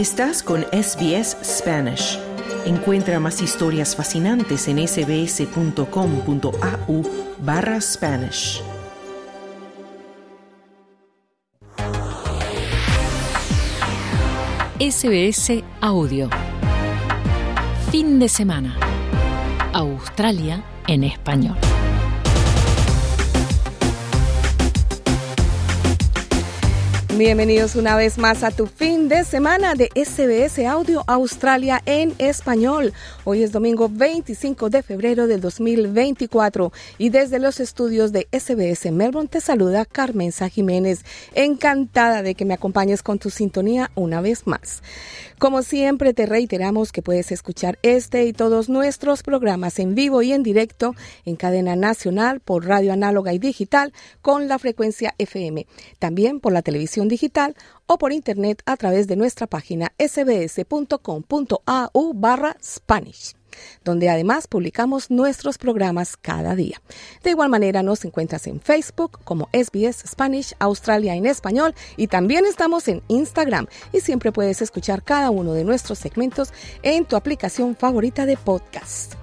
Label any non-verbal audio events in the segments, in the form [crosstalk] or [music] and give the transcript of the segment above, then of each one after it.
Estás con SBS Spanish. Encuentra más historias fascinantes en sbs.com.au barra Spanish. SBS Audio. Fin de semana. Australia en español. Bienvenidos una vez más a tu fin de semana de SBS Audio Australia en español. Hoy es domingo 25 de febrero del 2024 y desde los estudios de SBS Melbourne te saluda Carmenza Jiménez. Encantada de que me acompañes con tu sintonía una vez más. Como siempre te reiteramos que puedes escuchar este y todos nuestros programas en vivo y en directo en cadena nacional por radio análoga y digital con la frecuencia FM. También por la televisión digital o por internet a través de nuestra página sbs.com.au barra Spanish donde además publicamos nuestros programas cada día. De igual manera nos encuentras en Facebook como SBS Spanish Australia en español y también estamos en Instagram y siempre puedes escuchar cada uno de nuestros segmentos en tu aplicación favorita de podcast.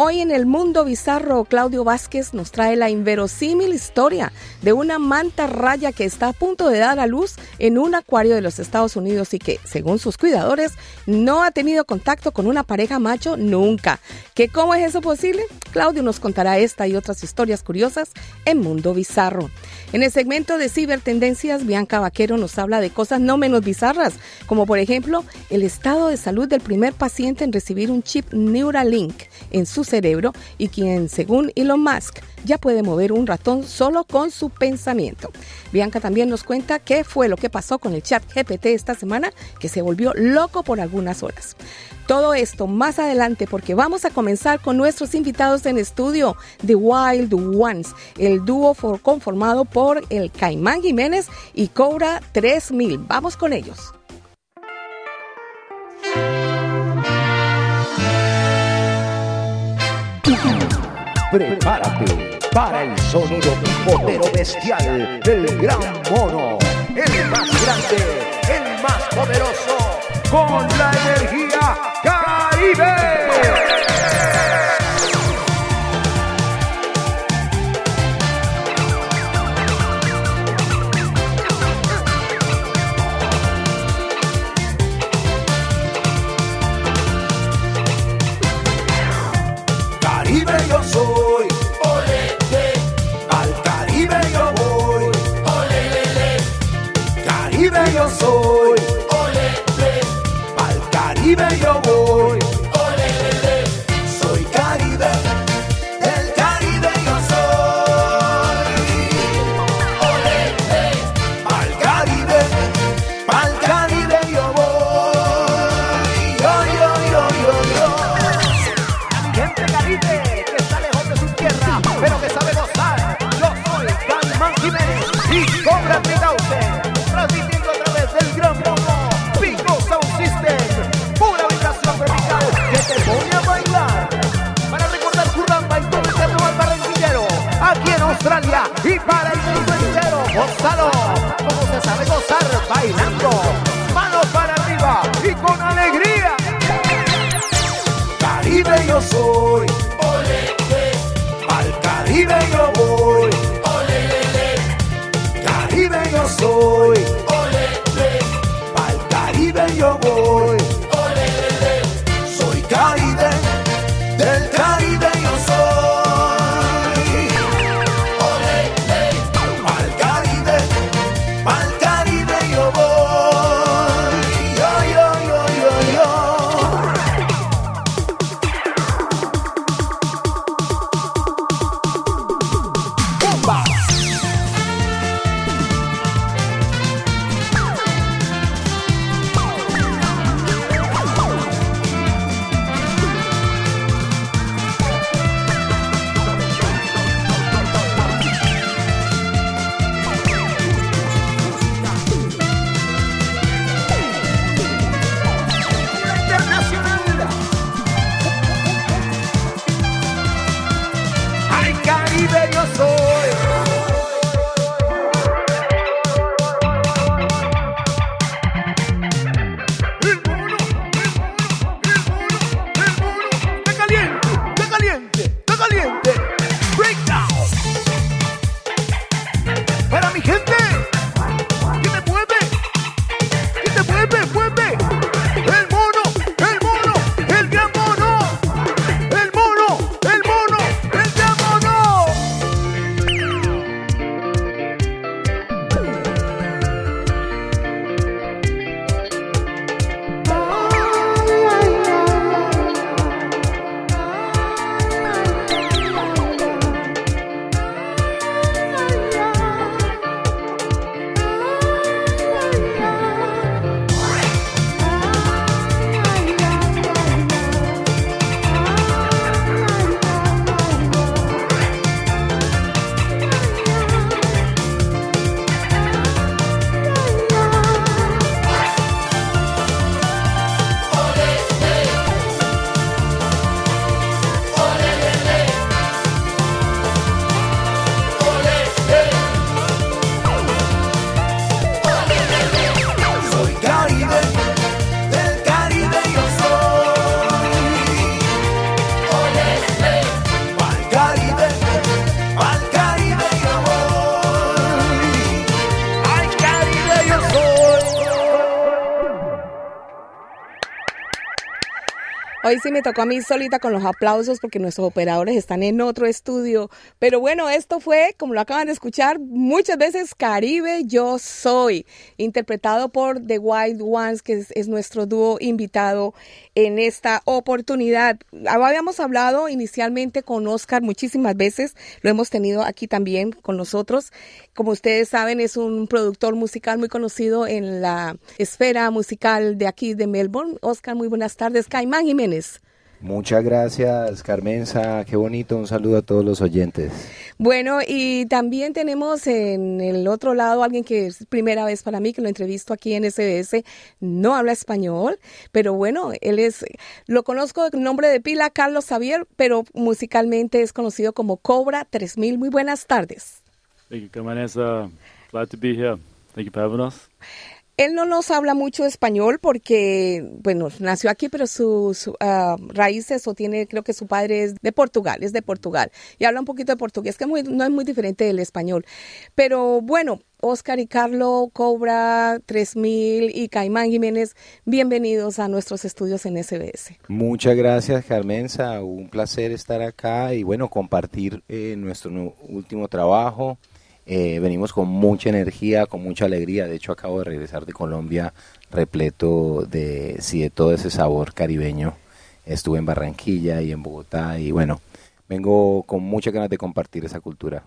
Hoy en el mundo bizarro, Claudio Vázquez nos trae la inverosímil historia de una manta raya que está a punto de dar a luz en un acuario de los Estados Unidos y que, según sus cuidadores, no ha tenido contacto con una pareja macho nunca. ¿Qué cómo es eso posible? Claudio nos contará esta y otras historias curiosas en Mundo Bizarro. En el segmento de cibertendencias, Bianca Vaquero nos habla de cosas no menos bizarras, como por ejemplo el estado de salud del primer paciente en recibir un chip Neuralink en su cerebro y quien, según Elon Musk, ya puede mover un ratón solo con su pensamiento. Bianca también nos cuenta qué fue lo que pasó con el chat GPT esta semana, que se volvió loco por algunas horas. Todo esto más adelante porque vamos a comenzar con nuestros invitados en estudio, The Wild Ones, el dúo conformado por el Caimán Jiménez y Cobra 3000. Vamos con ellos. Prepárate para el sonido potero bestial del gran mono, el más grande, el más poderoso, con la energía Caribe. Hoy sí me tocó a mí solita con los aplausos porque nuestros operadores están en otro estudio. Pero bueno, esto fue, como lo acaban de escuchar, muchas veces Caribe Yo Soy, interpretado por The Wild Ones, que es, es nuestro dúo invitado en esta oportunidad. Habíamos hablado inicialmente con Oscar muchísimas veces, lo hemos tenido aquí también con nosotros. Como ustedes saben, es un productor musical muy conocido en la esfera musical de aquí de Melbourne. Oscar, muy buenas tardes. Caimán Jiménez. Muchas gracias, Carmenza. Qué bonito. Un saludo a todos los oyentes. Bueno, y también tenemos en el otro lado alguien que es primera vez para mí que lo entrevisto aquí en SBS. No habla español, pero bueno, él es, lo conozco con nombre de pila, Carlos Xavier, pero musicalmente es conocido como Cobra 3000. Muy buenas tardes. Thank you, Carmenza. Glad to be here. Thank you for having us. Él no nos habla mucho español porque, bueno, nació aquí, pero sus uh, raíces o tiene, creo que su padre es de Portugal, es de Portugal y habla un poquito de portugués, que muy, no es muy diferente del español. Pero bueno, Oscar y Carlo, Cobra 3000 y Caimán Jiménez, bienvenidos a nuestros estudios en SBS. Muchas gracias, Carmenza. Un placer estar acá y bueno, compartir eh, nuestro último trabajo. Eh, venimos con mucha energía, con mucha alegría. De hecho, acabo de regresar de Colombia repleto de, sí, de todo ese sabor caribeño. Estuve en Barranquilla y en Bogotá y bueno, vengo con muchas ganas de compartir esa cultura.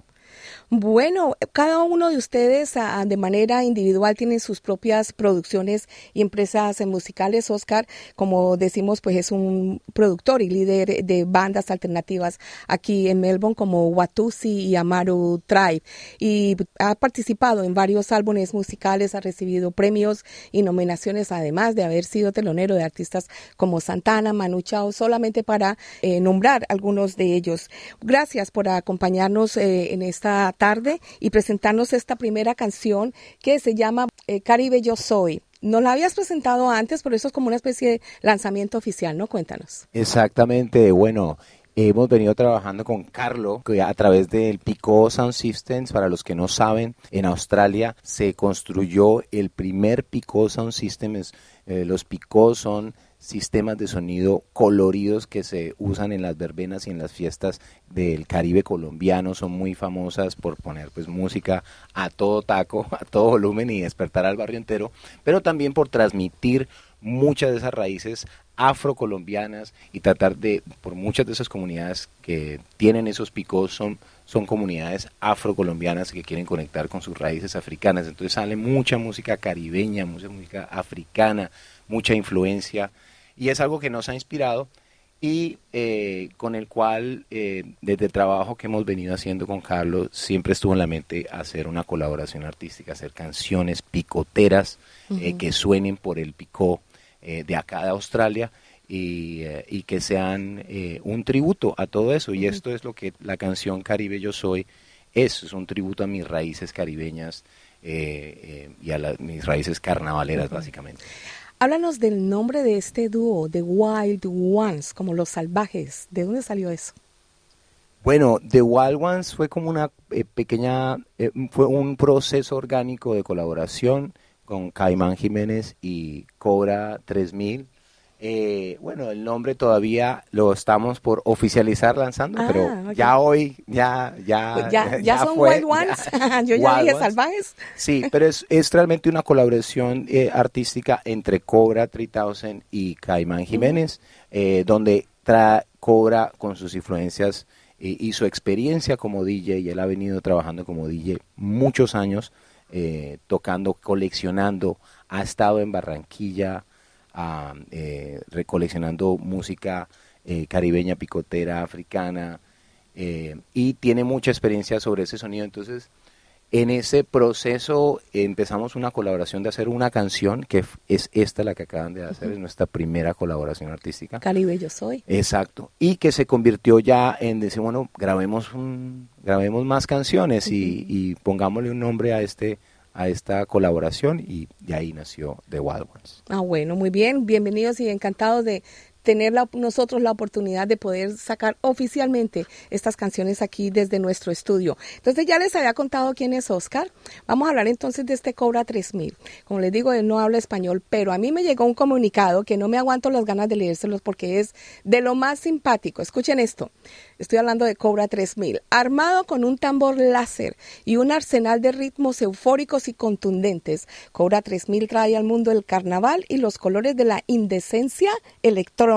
Bueno, cada uno de ustedes ah, de manera individual tiene sus propias producciones y empresas musicales. Oscar, como decimos, pues es un productor y líder de bandas alternativas aquí en Melbourne como Watusi y Amaru Tribe y ha participado en varios álbumes musicales, ha recibido premios y nominaciones además de haber sido telonero de artistas como Santana, Manu Chao, solamente para eh, nombrar algunos de ellos. Gracias por acompañarnos eh, en esta tarde y presentarnos esta primera canción que se llama eh, Caribe Yo Soy. No la habías presentado antes, pero eso es como una especie de lanzamiento oficial, ¿no? Cuéntanos. Exactamente, bueno, hemos venido trabajando con Carlo a través del Pico Sound Systems. Para los que no saben, en Australia se construyó el primer Pico Sound Systems. Eh, los Pico son sistemas de sonido coloridos que se usan en las verbenas y en las fiestas del Caribe colombiano son muy famosas por poner pues música a todo taco, [laughs] a todo volumen y despertar al barrio entero, pero también por transmitir muchas de esas raíces afrocolombianas y tratar de, por muchas de esas comunidades que tienen esos picos son, son comunidades afrocolombianas que quieren conectar con sus raíces africanas. Entonces sale mucha música caribeña, mucha música africana, mucha influencia y es algo que nos ha inspirado y eh, con el cual eh, desde el trabajo que hemos venido haciendo con Carlos siempre estuvo en la mente hacer una colaboración artística, hacer canciones picoteras eh, que suenen por el picó de acá de Australia y, que sean un tributo a todo eso. Y esto es lo que la canción Caribe Yo Soy es, es un tributo a mis raíces caribeñas y a mis raíces carnavaleras básicamente. Háblanos del nombre de este dúo, The Wild Ones, como los salvajes. ¿De dónde salió eso? Bueno, The Wild Ones fue como una eh, pequeña, eh, fue un proceso orgánico de colaboración con Caimán Jiménez y Cobra 3000 eh, bueno, el nombre todavía lo estamos por oficializar lanzando, ah, pero ya hoy, ya, ya, pues ya, [laughs] ya, son Wild Ones. [laughs] Yo ya dije salvajes. Sí, pero es, es realmente una colaboración eh, artística entre Cobra 3000 y Caimán Jiménez, eh, donde tra Cobra con sus influencias y su experiencia como DJ, y él ha venido trabajando como DJ muchos años, tocando, coleccionando, ha estado en Barranquilla, eh, recoleccionando música eh, caribeña, picotera, africana, eh, y tiene mucha experiencia sobre ese sonido. Entonces, en ese proceso empezamos una colaboración de hacer una canción, que es esta la que acaban de hacer, es nuestra primera colaboración artística. Caribe yo soy. Exacto. Y que se convirtió ya en decir, bueno, grabemos, un, grabemos más canciones y, y pongámosle un nombre a este a esta colaboración y de ahí nació The Wild Ones. Ah, bueno, muy bien, bienvenidos y encantados de tener nosotros la oportunidad de poder sacar oficialmente estas canciones aquí desde nuestro estudio. Entonces ya les había contado quién es Oscar. Vamos a hablar entonces de este Cobra 3000. Como les digo, él no habla español, pero a mí me llegó un comunicado que no me aguanto las ganas de leérselos porque es de lo más simpático. Escuchen esto. Estoy hablando de Cobra 3000. Armado con un tambor láser y un arsenal de ritmos eufóricos y contundentes, Cobra 3000 trae al mundo el carnaval y los colores de la indecencia electrónica.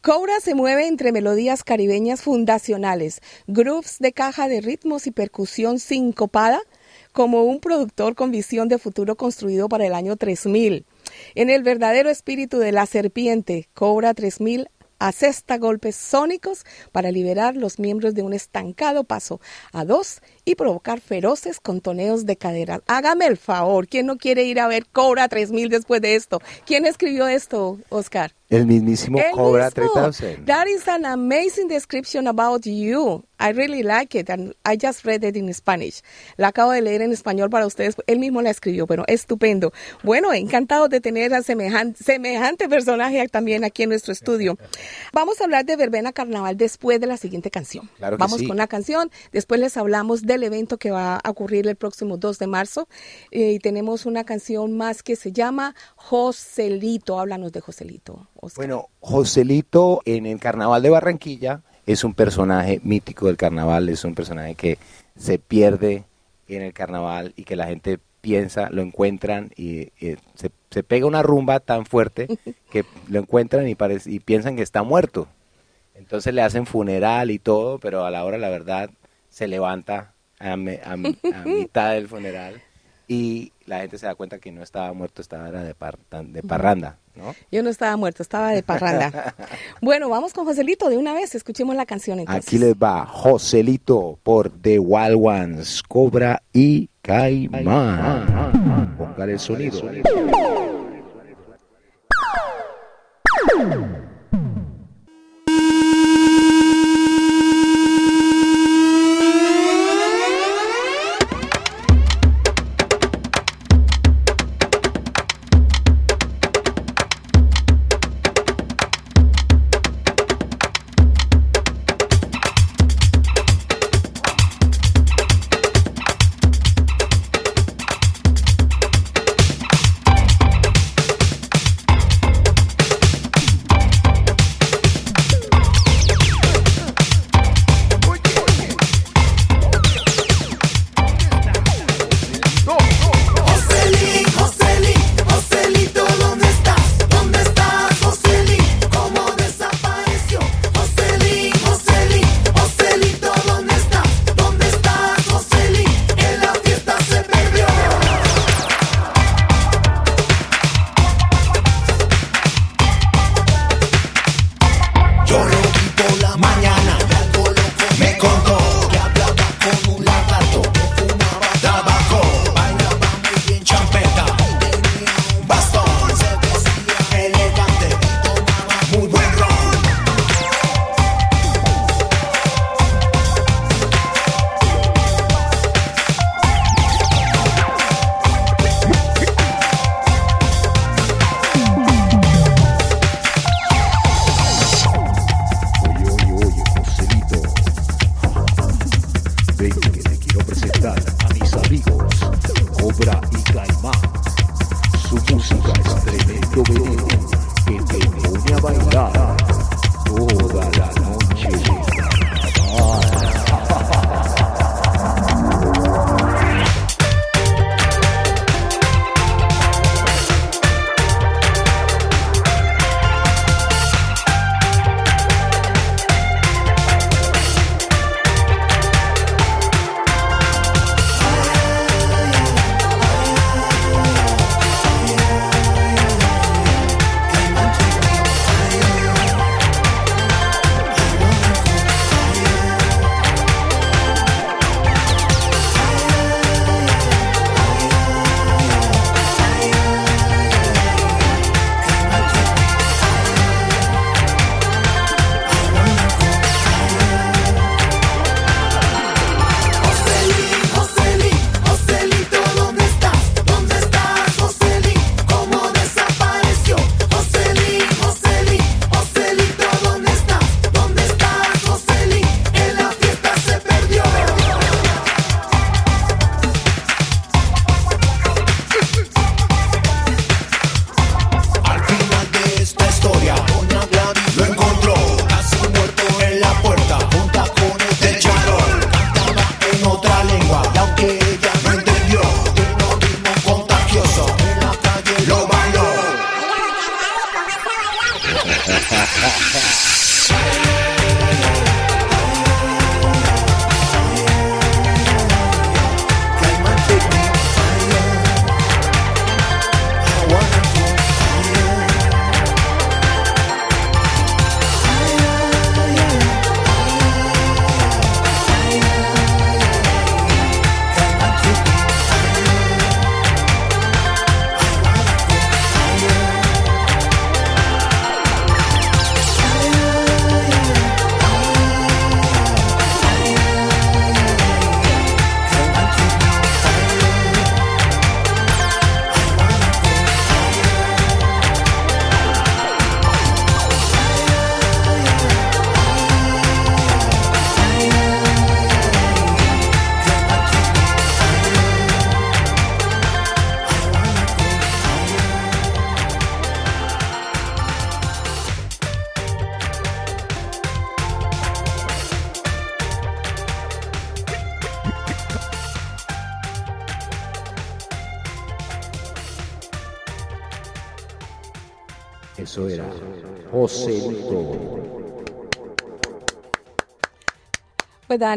Cobra se mueve entre melodías caribeñas fundacionales, grooves de caja de ritmos y percusión sincopada, como un productor con visión de futuro construido para el año 3000. En el verdadero espíritu de la serpiente, Cobra 3000 asesta golpes sónicos para liberar los miembros de un estancado paso a dos y provocar feroces contoneos de caderas. Hágame el favor, ¿quién no quiere ir a ver Cobra 3000 después de esto? ¿Quién escribió esto, Oscar? El mismísimo El Cobra mismo. 3000. That is an amazing description about you. I really like it and I just read it in Spanish. La acabo de leer en español para ustedes. Él mismo la escribió, pero estupendo. Bueno, encantado de tener a semejante, semejante personaje también aquí en nuestro estudio. Vamos a hablar de Verbena Carnaval después de la siguiente canción. Claro que Vamos sí. con la canción, después les hablamos del evento que va a ocurrir el próximo 2 de marzo eh, y tenemos una canción más que se llama Joselito. Háblanos de Joselito. Oscar. Bueno, Joselito en el Carnaval de Barranquilla es un personaje mítico del carnaval, es un personaje que se pierde en el carnaval y que la gente piensa, lo encuentran y, eh, se, se pega una rumba tan fuerte [laughs] que lo encuentran y, parece, y piensan que está muerto. Entonces le hacen funeral y todo, pero a la hora, la verdad, se levanta a, me- a mi- a [laughs] mitad del funeral y la gente se da cuenta que no estaba muerto, estaba de, par- de parranda, ¿no? Yo no estaba muerto, estaba de parranda. [laughs] bueno, vamos con Joselito de una vez, escuchemos la canción entonces. Aquí les va Joselito por The Wild Ones, Cobra y Caimán. Póngale el sonido.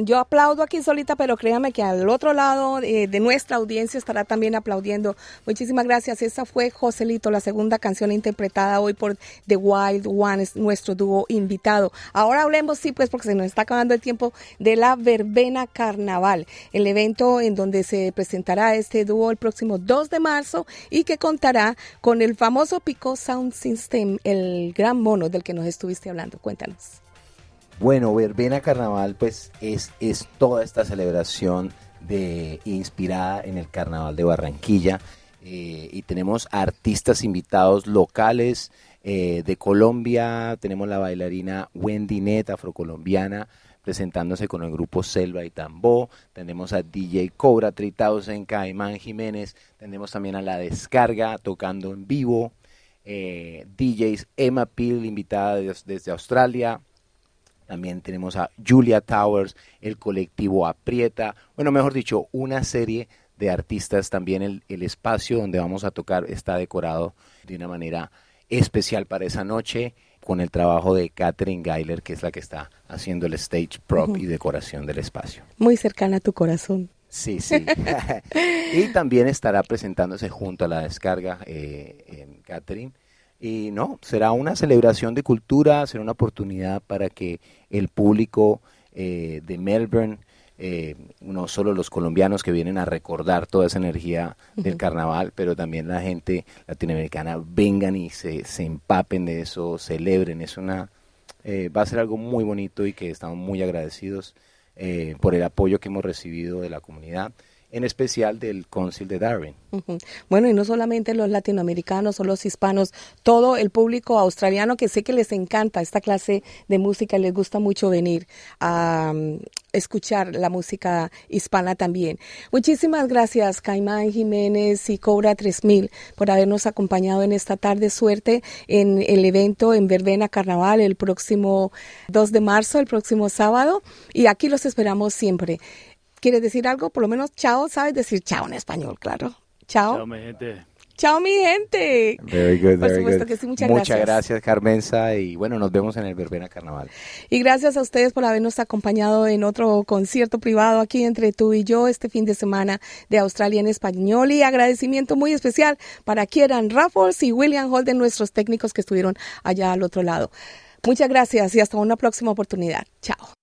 Yo aplaudo aquí solita, pero créame que al otro lado eh, de nuestra audiencia estará también aplaudiendo. Muchísimas gracias. Esa fue Joselito, la segunda canción interpretada hoy por The Wild One, es nuestro dúo invitado. Ahora hablemos, sí, pues porque se nos está acabando el tiempo, de la Verbena Carnaval, el evento en donde se presentará este dúo el próximo 2 de marzo y que contará con el famoso Pico Sound System, el gran mono del que nos estuviste hablando. Cuéntanos. Bueno, Verbena Carnaval pues es, es toda esta celebración de, inspirada en el Carnaval de Barranquilla eh, y tenemos artistas invitados locales eh, de Colombia, tenemos la bailarina Wendy Net, afrocolombiana, presentándose con el grupo Selva y Tambó, tenemos a DJ Cobra 3000, Caimán Jiménez, tenemos también a La Descarga tocando en vivo, eh, DJs Emma Peel invitada desde Australia, también tenemos a Julia Towers, el colectivo Aprieta, bueno, mejor dicho, una serie de artistas. También el, el espacio donde vamos a tocar está decorado de una manera especial para esa noche con el trabajo de Catherine Geiler, que es la que está haciendo el stage prop y decoración del espacio. Muy cercana a tu corazón. Sí, sí. [laughs] y también estará presentándose junto a la descarga eh, Catherine y no, será una celebración de cultura, será una oportunidad para que el público eh, de Melbourne, eh, no solo los colombianos que vienen a recordar toda esa energía del carnaval, pero también la gente latinoamericana vengan y se, se empapen de eso, celebren. Es una, eh, va a ser algo muy bonito y que estamos muy agradecidos por el apoyo que hemos recibido de la comunidad en especial del Council de Darwin. Bueno, y no solamente los latinoamericanos o los hispanos, todo el público australiano que sé que les encanta esta clase de música, les gusta mucho venir a um, escuchar la música hispana también. Muchísimas gracias, Caimán Jiménez y Cobra 3000, por habernos acompañado en esta tarde. Suerte en el evento en Verbena Carnaval el próximo 2 de marzo, el próximo sábado, y aquí los esperamos siempre. ¿Quieres decir algo? Por lo menos chao, ¿sabes decir chao en español, claro? Chao. Chao, mi gente. Chao, mi gente. Very good, Por very supuesto good. que sí, muchas, Muchas gracias. gracias, Carmenza, y bueno, nos vemos en el Verbena Carnaval. Y gracias a ustedes por habernos acompañado en otro concierto privado aquí entre tú y yo este fin de semana de Australia en español. Y agradecimiento muy especial para Kieran Raffles y William Holden, nuestros técnicos que estuvieron allá al otro lado. Muchas gracias y hasta una próxima oportunidad. Chao.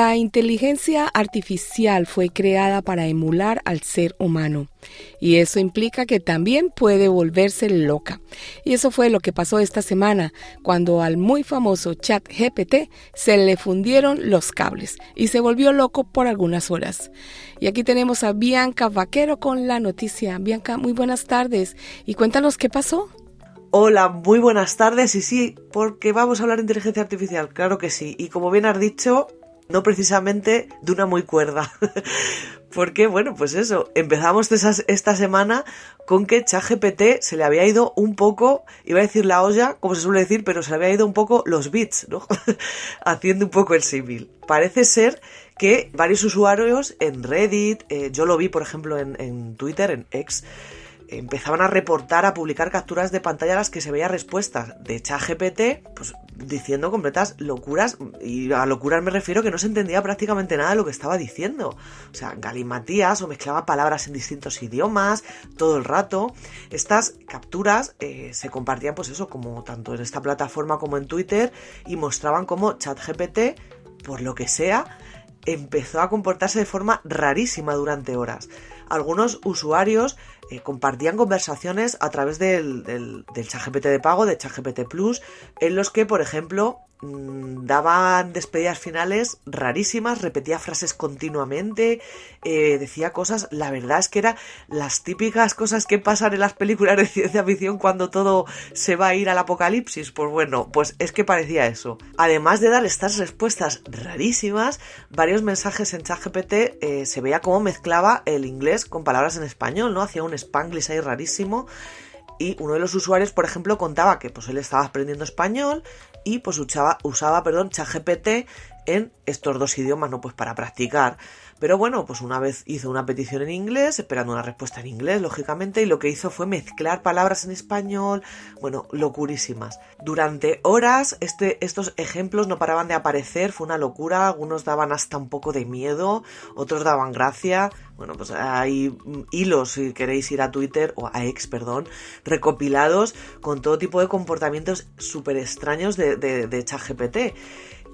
La inteligencia artificial fue creada para emular al ser humano y eso implica que también puede volverse loca. Y eso fue lo que pasó esta semana cuando al muy famoso chat GPT se le fundieron los cables y se volvió loco por algunas horas. Y aquí tenemos a Bianca Vaquero con la noticia. Bianca, muy buenas tardes y cuéntanos qué pasó. Hola, muy buenas tardes y sí, porque vamos a hablar de inteligencia artificial, claro que sí. Y como bien has dicho, no precisamente de una muy cuerda. [laughs] Porque, bueno, pues eso, empezamos esta semana con que ChatGPT se le había ido un poco, iba a decir la olla, como se suele decir, pero se le había ido un poco los bits, ¿no? [laughs] Haciendo un poco el símil. Parece ser que varios usuarios en Reddit, eh, yo lo vi, por ejemplo, en Twitter, en X, empezaban a reportar, a publicar capturas de pantalla a las que se veía respuestas de ChatGPT, pues diciendo completas locuras, y a locuras me refiero que no se entendía prácticamente nada de lo que estaba diciendo. O sea, galimatías o mezclaba palabras en distintos idiomas todo el rato. Estas capturas eh, se compartían, pues eso, como tanto en esta plataforma como en Twitter, y mostraban cómo ChatGPT, por lo que sea, empezó a comportarse de forma rarísima durante horas. Algunos usuarios eh, compartían conversaciones a través del, del, ChatGPT de pago, de ChatGPT Plus, en los que, por ejemplo, mm, daban despedidas finales rarísimas, repetía frases continuamente, eh, decía cosas, la verdad es que eran las típicas cosas que pasan en las películas de ciencia ficción cuando todo se va a ir al apocalipsis, pues bueno, pues es que parecía eso. Además de dar estas respuestas rarísimas, varios mensajes en ChatGPT eh, se veía cómo mezclaba el inglés con palabras en español, ¿no? Hacía un spanglish ahí rarísimo y uno de los usuarios, por ejemplo, contaba que pues él estaba aprendiendo español y pues usaba, usaba perdón, ChatGPT en estos dos idiomas, no pues para practicar. Pero bueno, pues una vez hizo una petición en inglés, esperando una respuesta en inglés, lógicamente, y lo que hizo fue mezclar palabras en español, bueno, locurísimas. Durante horas este, estos ejemplos no paraban de aparecer, fue una locura, algunos daban hasta un poco de miedo, otros daban gracia. Bueno, pues hay hilos, si queréis ir a Twitter, o a X, perdón, recopilados con todo tipo de comportamientos súper extraños de, de, de ChatGPT.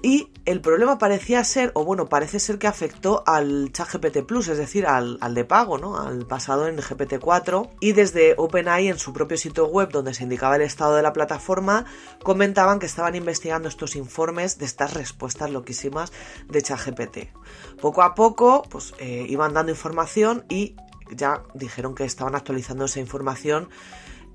Y el problema parecía ser, o bueno, parece ser que afectó al ChatGPT Plus, es decir, al, al, de pago, ¿no? Al pasado en GPT-4. Y desde OpenAI, en su propio sitio web, donde se indicaba el estado de la plataforma, comentaban que estaban investigando estos informes de estas respuestas loquísimas de ChatGPT. Poco a poco, pues eh, iban dando información y ya dijeron que estaban actualizando esa información.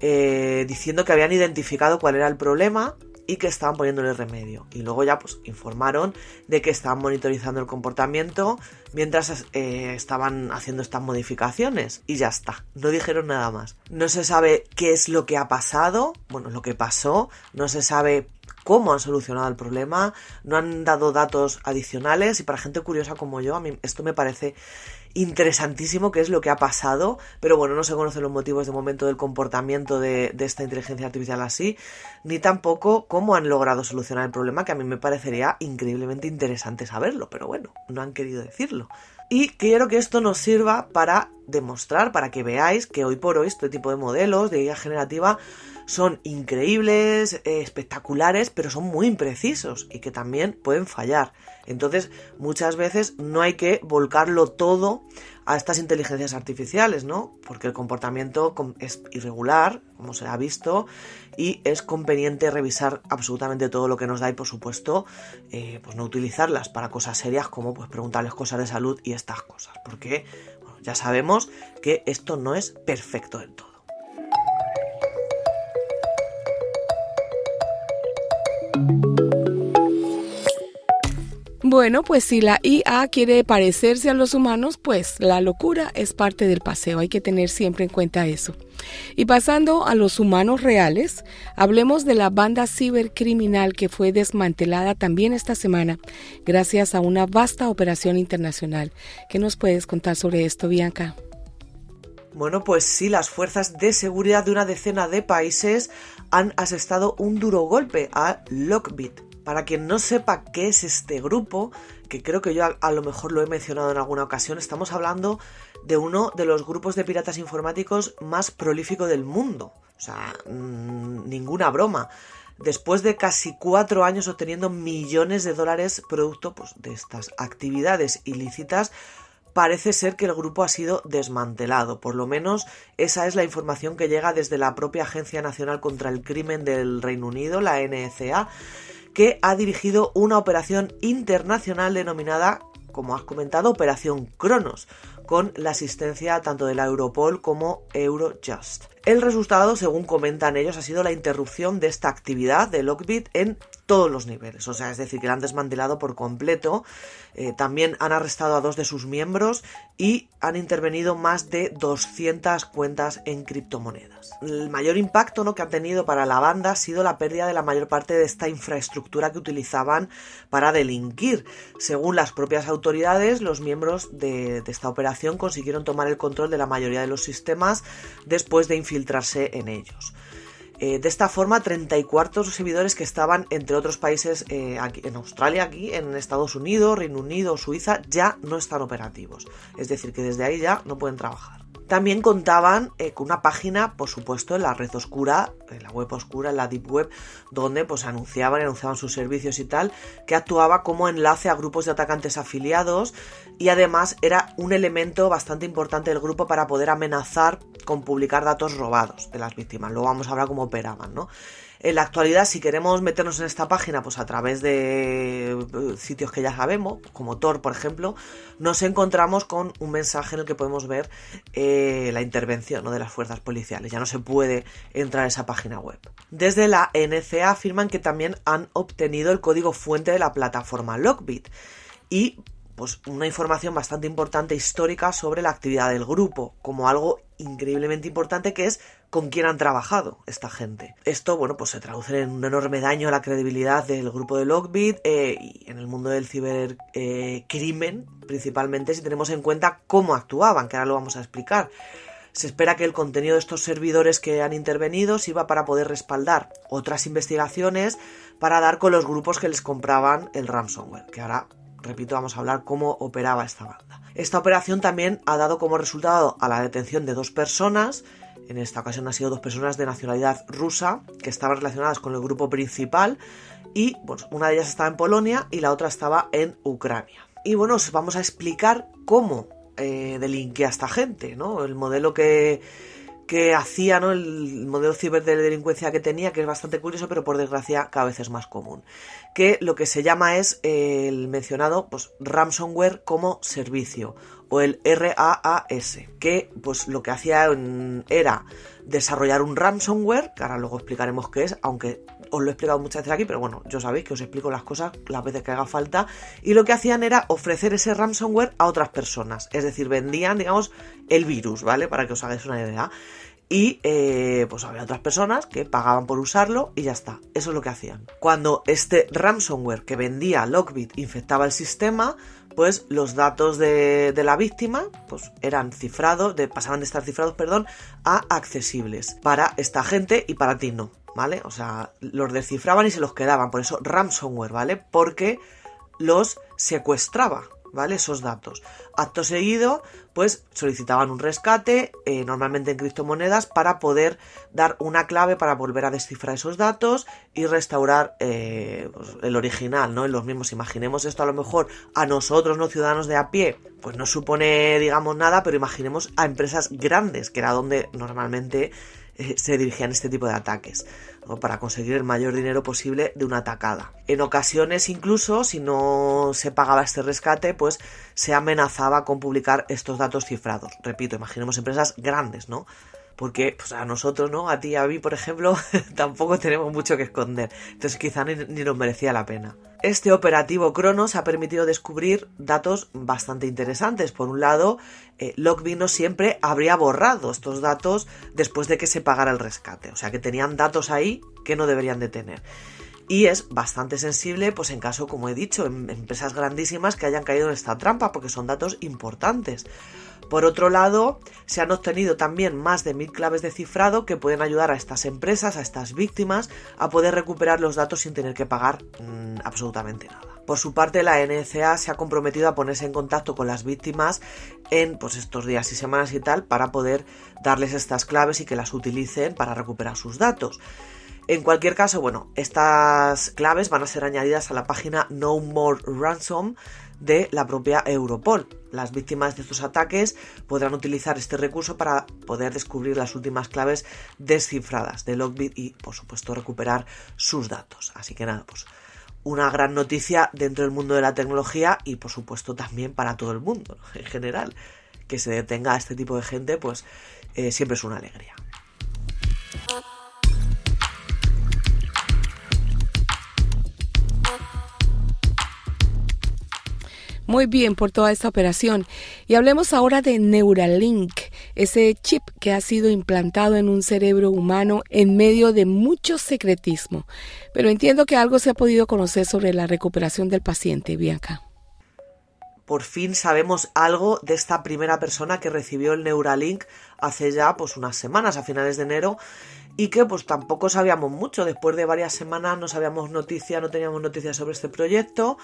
Eh, diciendo que habían identificado cuál era el problema y que estaban poniéndole remedio. Y luego ya pues informaron de que estaban monitorizando el comportamiento mientras eh, estaban haciendo estas modificaciones. Y ya está, no dijeron nada más. No se sabe qué es lo que ha pasado, bueno, lo que pasó, no se sabe cómo han solucionado el problema, no han dado datos adicionales y para gente curiosa como yo, a mí esto me parece interesantísimo qué es lo que ha pasado, pero bueno, no se conocen los motivos de momento del comportamiento de, esta inteligencia artificial así, ni tampoco cómo han logrado solucionar el problema, que a mí me parecería increíblemente interesante saberlo, pero bueno, no han querido decirlo. Y quiero que esto nos sirva para demostrar, para que veáis que hoy por hoy este tipo de modelos de guía generativa son increíbles, eh, espectaculares, pero son muy imprecisos y que también pueden fallar. Entonces, muchas veces no hay que volcarlo todo a estas inteligencias artificiales, ¿no? Porque el comportamiento es irregular, como se ha visto, y es conveniente revisar absolutamente todo lo que nos da y, por supuesto, eh, pues no utilizarlas para cosas serias como pues preguntarles cosas de salud y estas cosas, porque ya sabemos que esto no es perfecto del todo. Bueno, pues si la IA quiere parecerse a los humanos, pues la locura es parte del paseo. Hay que tener siempre en cuenta eso. Y pasando a los humanos reales, hablemos de la banda cibercriminal que fue desmantelada también esta semana gracias a una vasta operación internacional. ¿Qué nos puedes contar sobre esto, Bianca? Bueno, pues sí, las fuerzas de seguridad de una decena de países han asestado un duro golpe a Lockbit, para quien no sepa qué es este grupo, que creo que yo a, lo mejor lo he mencionado en alguna ocasión, estamos hablando de uno de los grupos de piratas informáticos más prolífico del mundo. O sea, ninguna broma. Después de casi cuatro años obteniendo millones de dólares producto pues, de estas actividades ilícitas, parece ser que el grupo ha sido desmantelado. Por lo menos esa es la información que llega desde la propia Agencia Nacional contra el Crimen del Reino Unido, la NCA que ha dirigido una operación internacional denominada, como has comentado, Operación Cronos, con la asistencia tanto de la Europol como Eurojust. El resultado, según comentan ellos, ha sido la interrupción de esta actividad de Lockbit en todos los niveles, o sea, es decir, que la han desmantelado por completo. Eh, también han arrestado a dos de sus miembros y han intervenido más de 200 cuentas en criptomonedas. El mayor impacto ¿no? que ha tenido para la banda ha sido la pérdida de la mayor parte de esta infraestructura que utilizaban para delinquir. Según las propias autoridades, los miembros de, de esta operación consiguieron tomar el control de la mayoría de los sistemas después de infiltrarse en ellos. Eh, de esta forma, 34 servidores que estaban, entre otros países, eh, aquí, en Australia, aquí, en Estados Unidos, Reino Unido, Suiza, ya no están operativos. Es decir, que desde ahí ya no pueden trabajar. También contaban eh, con una página, por supuesto, en la red oscura, en la web oscura, en la deep web, donde pues anunciaban, anunciaban sus servicios y tal, que actuaba como enlace a grupos de atacantes afiliados y además era un elemento bastante importante del grupo para poder amenazar con publicar datos robados de las víctimas. Luego vamos a hablar cómo operaban, ¿no? En la actualidad, si queremos meternos en esta página, pues a través de eh, sitios que ya sabemos, como Tor, por ejemplo, nos encontramos con un mensaje en el que podemos ver eh, la intervención de las fuerzas policiales. Ya no se puede entrar a esa página web. Desde la NCA afirman que también han obtenido el código fuente de la plataforma Lockbit y pues una información bastante importante histórica sobre la actividad del grupo, como algo increíblemente importante que es con quién han trabajado esta gente. Esto, bueno, pues se traduce en un enorme daño a la credibilidad del grupo de Lockbit eh, y en el mundo del cibercrimen, principalmente si tenemos en cuenta cómo actuaban, que ahora lo vamos a explicar. Se espera que el contenido de estos servidores que han intervenido sirva para poder respaldar otras investigaciones para dar con los grupos que les compraban el ransomware, que ahora, repito, vamos a hablar cómo operaba esta banda. Esta operación también ha dado como resultado a la detención de dos personas, en esta ocasión han sido dos personas de nacionalidad rusa que estaban relacionadas con el grupo principal y pues, una de ellas estaba en Polonia y la otra estaba en Ucrania. Y bueno, os vamos a explicar cómo eh, esta gente, ¿no? El modelo que, que hacía. El modelo ciber de delincuencia que tenía, que es bastante curioso, pero por desgracia cada vez es más común. Que lo que se llama es el mencionado pues, ransomware como servicio o el RAAS, que pues lo que hacía era desarrollar un ransomware, que ahora luego explicaremos qué es, aunque os lo he explicado muchas veces aquí, pero bueno, yo sabéis que os explico las cosas las veces que haga falta, y lo que hacían era ofrecer ese ransomware a otras personas, es decir, vendían, digamos, el virus, ¿vale? Para que os hagáis una idea. Y eh, pues había otras personas que pagaban por usarlo y ya está. Eso es lo que hacían. Cuando este ransomware que vendía Lockbit infectaba el sistema, pues los datos de, la víctima pues eran cifrados, de, pasaban de estar cifrados, perdón, a accesibles para esta gente y para ti no, ¿vale? O sea, los descifraban y se los quedaban, por eso ransomware, ¿vale? Porque los secuestraba, ¿vale? Esos datos. Acto seguido, pues solicitaban un rescate, eh, normalmente en criptomonedas, para poder dar una clave para volver a descifrar esos datos y restaurar eh, pues, el original, ¿no? En los mismos. Imaginemos esto a lo mejor a nosotros, ¿no? Ciudadanos de a pie, pues no supone, digamos, nada, pero imaginemos a empresas grandes, que era donde normalmente eh, se dirigían este tipo de ataques, para conseguir el mayor dinero posible de una atacada. En ocasiones incluso, si no se pagaba este rescate, pues se amenazaba con publicar estos datos cifrados. Repito, imaginemos empresas grandes, ¿no? Porque pues, a nosotros, ¿no? A ti y a mí, por ejemplo, [laughs] tampoco tenemos mucho que esconder. Entonces quizá ni, nos merecía la pena. Este operativo Cronos ha permitido descubrir datos bastante interesantes. Por un lado, eh, no siempre habría borrado estos datos después de que se pagara el rescate. O sea que tenían datos ahí que no deberían de tener y es bastante sensible, pues en caso, como he dicho, en empresas grandísimas que hayan caído en esta trampa, porque son datos importantes. Por otro lado, se han obtenido también más de mil claves de cifrado que pueden ayudar a estas empresas, a estas víctimas, a poder recuperar los datos sin tener que pagar mm, absolutamente nada. Por su parte, la NCA se ha comprometido a ponerse en contacto con las víctimas en pues, estos días y semanas y tal para poder darles estas claves y que las utilicen para recuperar sus datos. En cualquier caso, bueno, estas claves van a ser añadidas a la página No More Ransom de la propia Europol. Las víctimas de estos ataques podrán utilizar este recurso para poder descubrir las últimas claves descifradas de Lockbit y, por supuesto, recuperar sus datos. Así que nada, pues una gran noticia dentro del mundo de la tecnología y, por supuesto, también para todo el mundo en general. Que se detenga a este tipo de gente, pues eh, siempre es una alegría. Muy bien por toda esta operación. Y hablemos ahora de Neuralink, ese chip que ha sido implantado en un cerebro humano en medio de mucho secretismo. Pero entiendo que algo se ha podido conocer sobre la recuperación del paciente, Bianca. Por fin sabemos algo de esta primera persona que recibió el Neuralink hace ya pues unas semanas, a finales de enero, y que pues tampoco sabíamos mucho. Después de varias semanas no sabíamos noticia, no teníamos noticias sobre este proyecto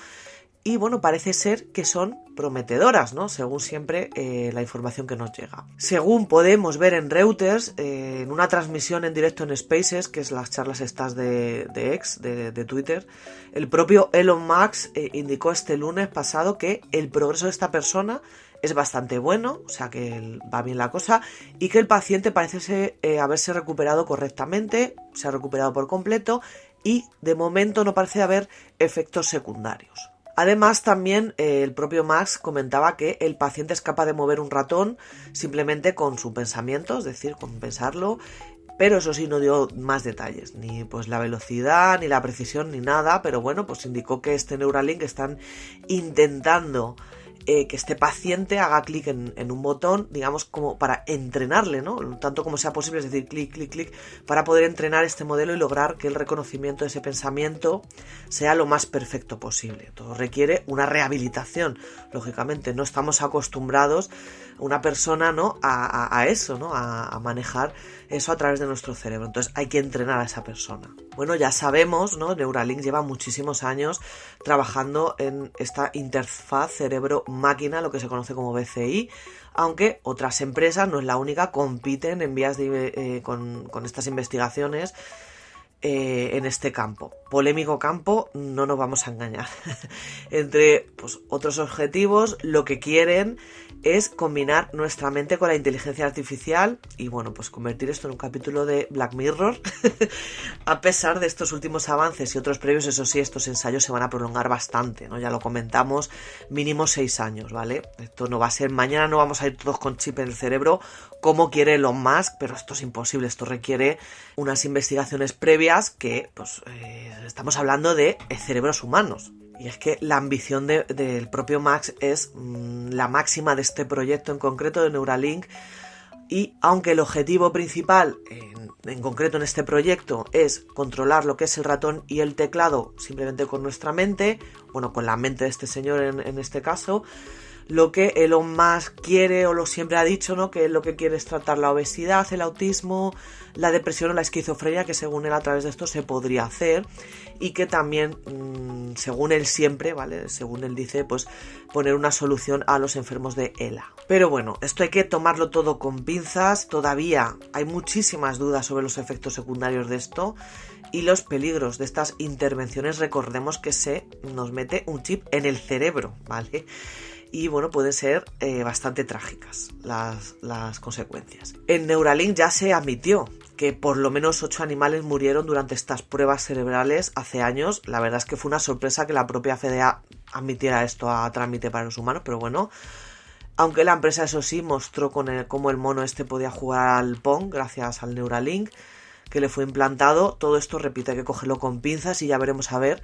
y bueno, parece ser que son prometedoras, ¿no? Según siempre eh, la información que nos llega. Según podemos ver en Reuters, eh, en una transmisión en directo en Spaces, que es las charlas estas de, de X, de, Twitter, el propio Elon Musk eh, indicó este lunes pasado que el progreso de esta persona es bastante bueno, o sea que va bien la cosa, y que el paciente parece haberse recuperado correctamente, se ha recuperado por completo, y de momento no parece haber efectos secundarios. Además, también eh, el propio Max comentaba que el paciente es capaz de mover un ratón simplemente con su pensamiento, es decir, con pensarlo, pero eso sí no dio más detalles, ni pues la velocidad, ni la precisión, ni nada, pero bueno, pues indicó que este Neuralink están intentando eh, que este paciente haga clic en, en, un botón, digamos, como para entrenarle, ¿no? Tanto como sea posible, es decir, clic, clic, clic, para poder entrenar este modelo y lograr que el reconocimiento de ese pensamiento sea lo más perfecto posible. Todo requiere una rehabilitación, lógicamente, no estamos acostumbrados una persona ¿no? a, a eso, ¿no? A, manejar eso a través de nuestro cerebro. Entonces hay que entrenar a esa persona. Bueno, ya sabemos, ¿no? Neuralink lleva muchísimos años trabajando en esta interfaz cerebro-máquina, lo que se conoce como BCI, aunque otras empresas, no es la única, compiten en vías de, eh, con, con estas investigaciones eh, en este campo. Polémico campo, no nos vamos a engañar. [laughs] Entre pues, otros objetivos, lo que quieren es combinar nuestra mente con la inteligencia artificial y bueno, pues convertir esto en un capítulo de Black Mirror. [laughs] a pesar de estos últimos avances y otros previos, eso sí, estos ensayos se van a prolongar bastante, ¿no? Ya lo comentamos, mínimo seis años, ¿vale? Esto no va a ser mañana, no vamos a ir todos con chip en el cerebro como quiere Elon Musk, pero esto es imposible, esto requiere unas investigaciones previas que, pues, eh, estamos hablando de cerebros humanos. Y es que la ambición de, del propio Max es mmm, la máxima de este proyecto en concreto de Neuralink. Y aunque el objetivo principal, en, concreto en este proyecto, es controlar lo que es el ratón y el teclado simplemente con nuestra mente, bueno, con la mente de este señor en este caso, lo que Elon Musk quiere o lo siempre ha dicho, ¿no? Que lo que quiere es tratar la obesidad, el autismo, la depresión o la esquizofrenia, que según él a través de esto se podría hacer y que también, mmm, según él siempre, ¿vale? Según él dice, pues poner una solución a los enfermos de ELA. Pero bueno, esto hay que tomarlo todo con pinzas, todavía hay muchísimas dudas sobre los efectos secundarios de esto y los peligros de estas intervenciones, recordemos que se nos mete un chip en el cerebro, ¿vale? Y bueno, pueden ser eh, bastante trágicas las, las, consecuencias. En Neuralink ya se admitió que por lo menos ocho animales murieron durante estas pruebas cerebrales hace años. La verdad es que fue una sorpresa que la propia FDA admitiera esto a trámite para los humanos, pero bueno. Aunque la empresa, eso sí, mostró con el, cómo el mono este podía jugar al Pong gracias al Neuralink que le fue implantado. Todo esto, repite, hay que cogerlo con pinzas y ya veremos a ver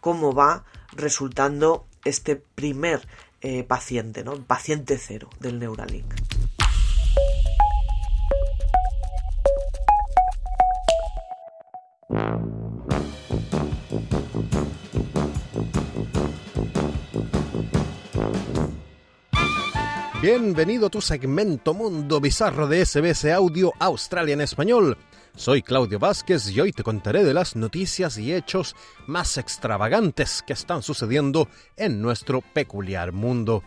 cómo va resultando este primer eh, paciente, ¿no? Paciente cero del Neuralink. Bienvenido a tu segmento Mundo Bizarro de SBS Audio Australia en Español. Soy Claudio Vázquez y hoy te contaré de las noticias y hechos más extravagantes que están sucediendo en nuestro peculiar mundo.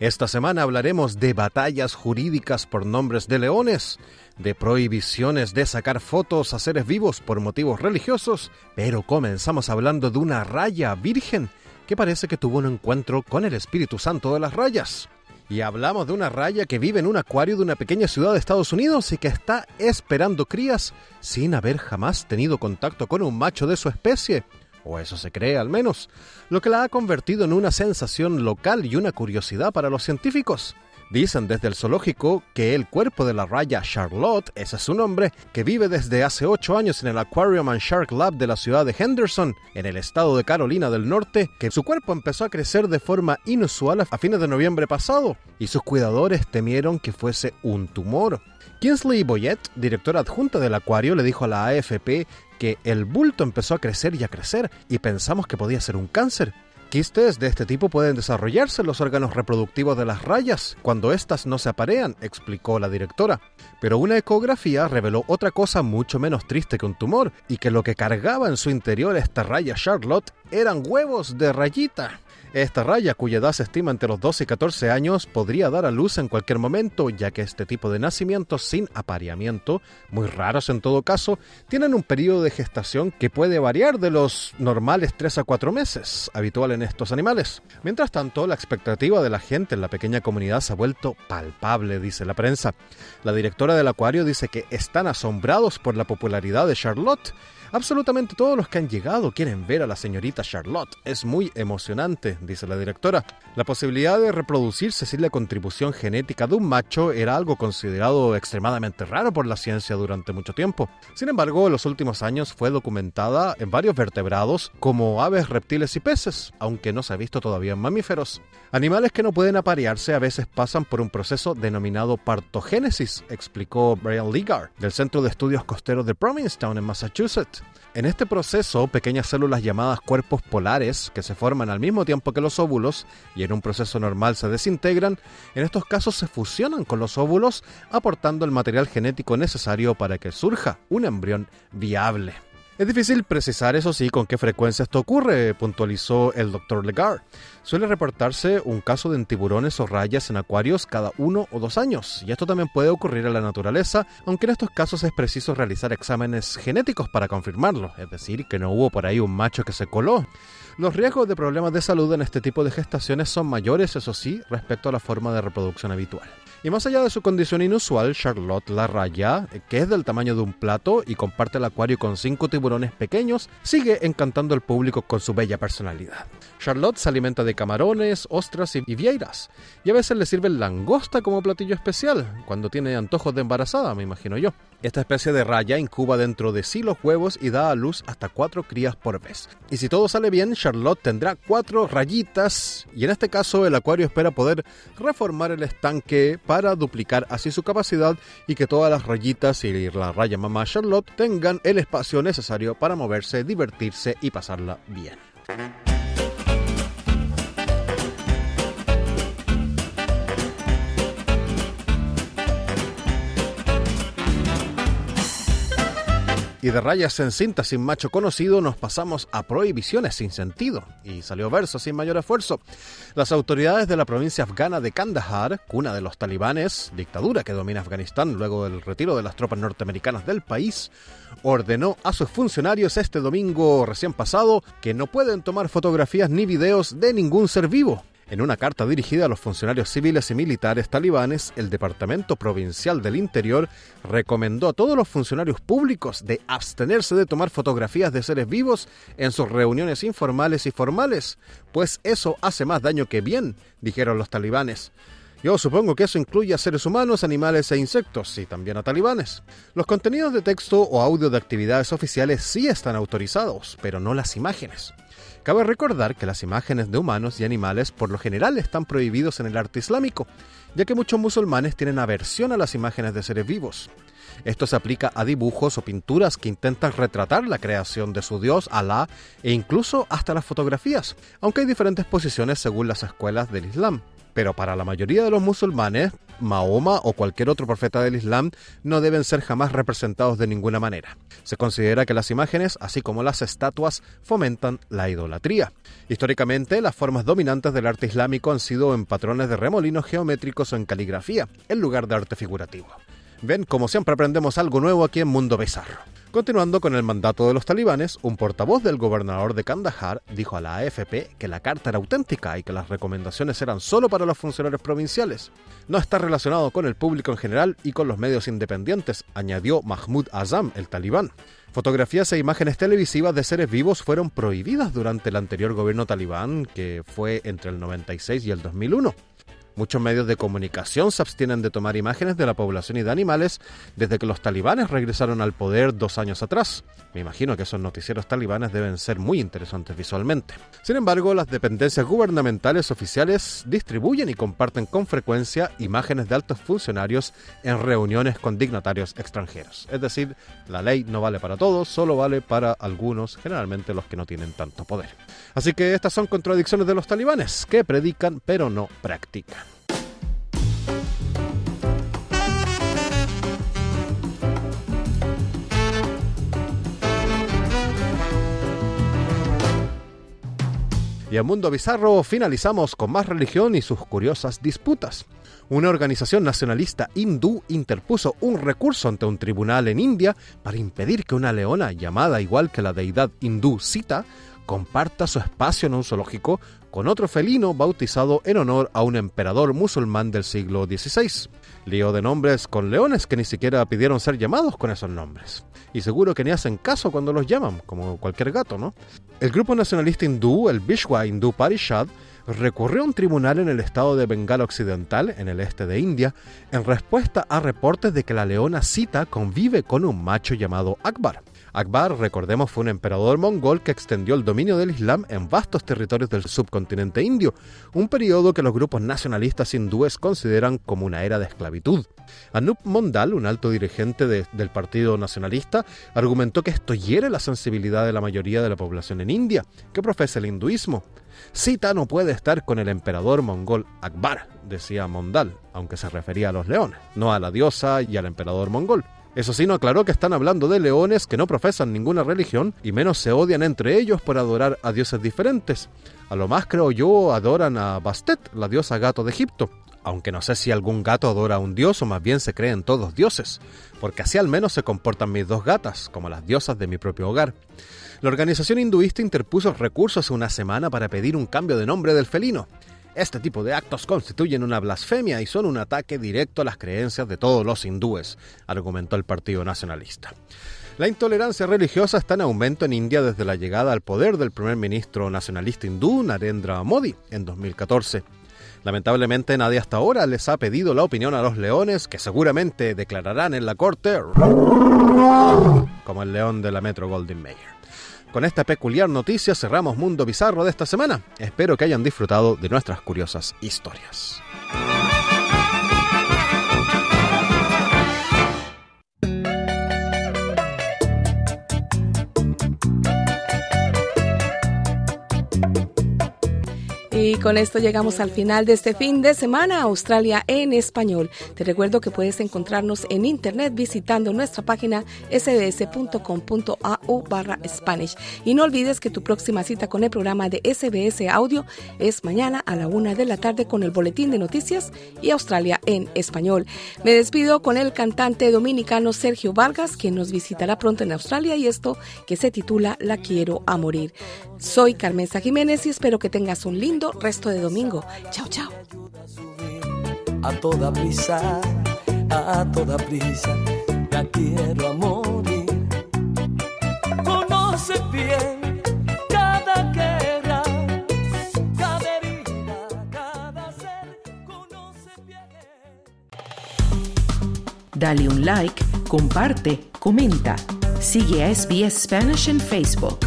Esta semana hablaremos de batallas jurídicas por nombres de leones, de prohibiciones de sacar fotos a seres vivos por motivos religiosos, pero comenzamos hablando de una raya virgen que parece que tuvo un encuentro con el Espíritu Santo de las rayas. Y hablamos de una raya que vive en un acuario de una pequeña ciudad de Estados Unidos y que está esperando crías sin haber jamás tenido contacto con un macho de su especie. O eso se cree al menos, lo que la ha convertido en una sensación local y una curiosidad para los científicos. Dicen desde el zoológico que el cuerpo de la raya Charlotte, ese es su nombre, que vive desde hace 8 años en el Aquarium and Shark Lab de la ciudad de Henderson, en el estado de Carolina del Norte, que su cuerpo empezó a crecer de forma inusual a fines de noviembre pasado, y sus cuidadores temieron que fuese un tumor. Kinsley Boyett, directora adjunta del acuario, le dijo a la AFP que el bulto empezó a crecer y a crecer, y pensamos que podía ser un cáncer. Quistes de este tipo pueden desarrollarse en los órganos reproductivos de las rayas cuando éstas no se aparean, explicó la directora. Pero una ecografía reveló otra cosa mucho menos triste que un tumor, y que lo que cargaba en su interior esta raya Charlotte eran huevos de rayita. Esta raya, cuya edad se estima entre los 12 y 14 años, podría dar a luz en cualquier momento, ya que este tipo de nacimientos sin apareamiento, muy raros en todo caso, tienen un periodo de gestación que puede variar de los normales 3 a 4 meses, habitual en estos animales. Mientras tanto, la expectativa de la gente en la pequeña comunidad se ha vuelto palpable, dice la prensa. La directora del acuario dice que están asombrados por la popularidad de Charlotte, Absolutamente todos los que han llegado quieren ver a la señorita Charlotte. Es muy emocionante, dice la directora. La posibilidad de reproducirse sin la contribución genética de un macho era algo considerado extremadamente raro por la ciencia durante mucho tiempo. Sin embargo, en los últimos años fue documentada en varios vertebrados como aves, reptiles y peces, aunque no se ha visto todavía en mamíferos. Animales que no pueden aparearse a veces pasan por un proceso denominado partogénesis, explicó Brian Ligar, del Centro de Estudios Costeros de Provincetown en Massachusetts. En este proceso, pequeñas células llamadas cuerpos polares, que se forman al mismo tiempo que los óvulos y en un proceso normal se desintegran, en estos casos se fusionan con los óvulos, aportando el material genético necesario para que surja un embrión viable. Es difícil precisar, eso sí, con qué frecuencia esto ocurre, puntualizó el Dr. Legar. Suele reportarse un caso de tiburones o rayas en acuarios cada uno o dos años, y esto también puede ocurrir en la naturaleza, aunque en estos casos es preciso realizar exámenes genéticos para confirmarlo, es decir, que no hubo por ahí un macho que se coló. Los riesgos de problemas de salud en este tipo de gestaciones son mayores, eso sí, respecto a la forma de reproducción habitual. Y más allá de su condición inusual, Charlotte la raya, que es del tamaño de un plato y comparte el acuario con cinco tiburones pequeños, sigue encantando al público con su bella personalidad. Charlotte se alimenta de camarones, ostras y vieiras, y a veces le sirven langosta como platillo especial, cuando tiene antojos de embarazada, me imagino yo. Esta especie de raya incuba dentro de sí los huevos y da a luz hasta cuatro crías por vez. Y si todo sale bien, Charlotte tendrá cuatro rayitas y en este caso el acuario espera poder reformar el estanque para duplicar así su capacidad y que todas las rayitas y la raya mamá Charlotte tengan el espacio necesario para moverse, divertirse y pasarla bien. Y de rayas en cinta sin macho conocido nos pasamos a prohibiciones sin sentido. Y salió verso sin mayor esfuerzo. Las autoridades de la provincia afgana de Kandahar, cuna de los talibanes, dictadura que domina Afganistán luego del retiro de las tropas norteamericanas del país, ordenó a sus funcionarios este domingo recién pasado que no pueden tomar fotografías ni videos de ningún ser vivo. En una carta dirigida a los funcionarios civiles y militares talibanes, el Departamento Provincial del Interior recomendó a todos los funcionarios públicos de abstenerse de tomar fotografías de seres vivos en sus reuniones informales y formales, pues eso hace más daño que bien, dijeron los talibanes. Yo supongo que eso incluye a seres humanos, animales e insectos, y también a talibanes. Los contenidos de texto o audio de actividades oficiales sí están autorizados, pero no las imágenes. Cabe recordar que las imágenes de humanos y animales por lo general están prohibidos en el arte islámico, ya que muchos musulmanes tienen aversión a las imágenes de seres vivos. Esto se aplica a dibujos o pinturas que intentan retratar la creación de su dios, Alá, e incluso hasta las fotografías, aunque hay diferentes posiciones según las escuelas del Islam. Pero para la mayoría de los musulmanes, Mahoma o cualquier otro profeta del Islam no deben ser jamás representados de ninguna manera. Se considera que las imágenes, así como las estatuas, fomentan la idolatría. Históricamente, las formas dominantes del arte islámico han sido en patrones de remolinos geométricos o en caligrafía, en lugar de arte figurativo. Ven, como siempre aprendemos algo nuevo aquí en Mundo Bizarro. Continuando con el mandato de los talibanes, un portavoz del gobernador de Kandahar dijo a la AFP que la carta era auténtica y que las recomendaciones eran solo para los funcionarios provinciales. No está relacionado con el público en general y con los medios independientes, añadió Mahmoud Azam, el talibán. Fotografías e imágenes televisivas de seres vivos fueron prohibidas durante el anterior gobierno talibán, que fue entre el 96 y el 2001. Muchos medios de comunicación se abstienen de tomar imágenes de la población y de animales desde que los talibanes regresaron al poder dos años atrás. Me imagino que esos noticieros talibanes deben ser muy interesantes visualmente. Sin embargo, las dependencias gubernamentales oficiales distribuyen y comparten con frecuencia imágenes de altos funcionarios en reuniones con dignatarios extranjeros. Es decir, la ley no vale para todos, solo vale para algunos, generalmente los que no tienen tanto poder. Así que estas son contradicciones de los talibanes, que predican pero no practican. Y a Mundo Bizarro finalizamos con más religión y sus curiosas disputas. Una organización nacionalista hindú interpuso un recurso ante un tribunal en India para impedir que una leona llamada igual que la deidad hindú Sita comparta su espacio en un zoológico con otro felino bautizado en honor a un emperador musulmán del siglo XVI. Lío de nombres con leones que ni siquiera pidieron ser llamados con esos nombres. Y seguro que ni hacen caso cuando los llaman, como cualquier gato, ¿no? El grupo nacionalista hindú, el Vishwa Hindu Parishad, recurrió a un tribunal en el estado de Bengala Occidental, en el este de India, en respuesta a reportes de que la leona Sita convive con un macho llamado Akbar. Akbar, recordemos, fue un emperador mongol que extendió el dominio del Islam en vastos territorios del subcontinente indio, un periodo que los grupos nacionalistas hindúes consideran como una era de esclavitud. Anup Mondal, un alto dirigente del Partido Nacionalista, argumentó que esto hiere la sensibilidad de la mayoría de la población en India, que profesa el hinduismo. Sita no puede estar con el emperador mongol Akbar, decía Mondal, aunque se refería a los leones, no a la diosa y al emperador mongol. Eso sí, no aclaró que están hablando de leones que no profesan ninguna religión y menos se odian entre ellos por adorar a dioses diferentes. A lo más creo yo adoran a Bastet, la diosa gato de Egipto, aunque no sé si algún gato adora a un dios o más bien se creen todos dioses, porque así al menos se comportan mis dos gatas, como las diosas de mi propio hogar. La organización hinduista interpuso recursos una semana para pedir un cambio de nombre del felino, este tipo de actos constituyen una blasfemia y son un ataque directo a las creencias de todos los hindúes, argumentó el Partido Nacionalista. La intolerancia religiosa está en aumento en India desde la llegada al poder del primer ministro nacionalista hindú Narendra Modi en 2014. Lamentablemente nadie hasta ahora les ha pedido la opinión a los leones que seguramente declararán en la corte como el león de la Metro Golden Mayer. Con esta peculiar noticia cerramos Mundo Bizarro de esta semana. Espero que hayan disfrutado de nuestras curiosas historias. Y con esto llegamos al final de este fin de semana Australia en español. Te recuerdo que puedes encontrarnos en internet visitando nuestra página sbs.com.au barra Spanish. Y no olvides que tu próxima cita con el programa de SBS Audio es mañana a la una de la tarde con el boletín de noticias y Australia en español. Me despido con el cantante dominicano Sergio Vargas, quien nos visitará pronto en Australia y esto que se titula La quiero a morir. Soy Carmenza Jiménez y espero que tengas un lindo resto de domingo. Chao, chao. A toda prisa, a toda prisa, ya quiero a morir. Conoce bien cada guerra, cada herida, cada ser, conoce bien. Dale un like, comparte, comenta. Sigue a SBS Spanish en Facebook.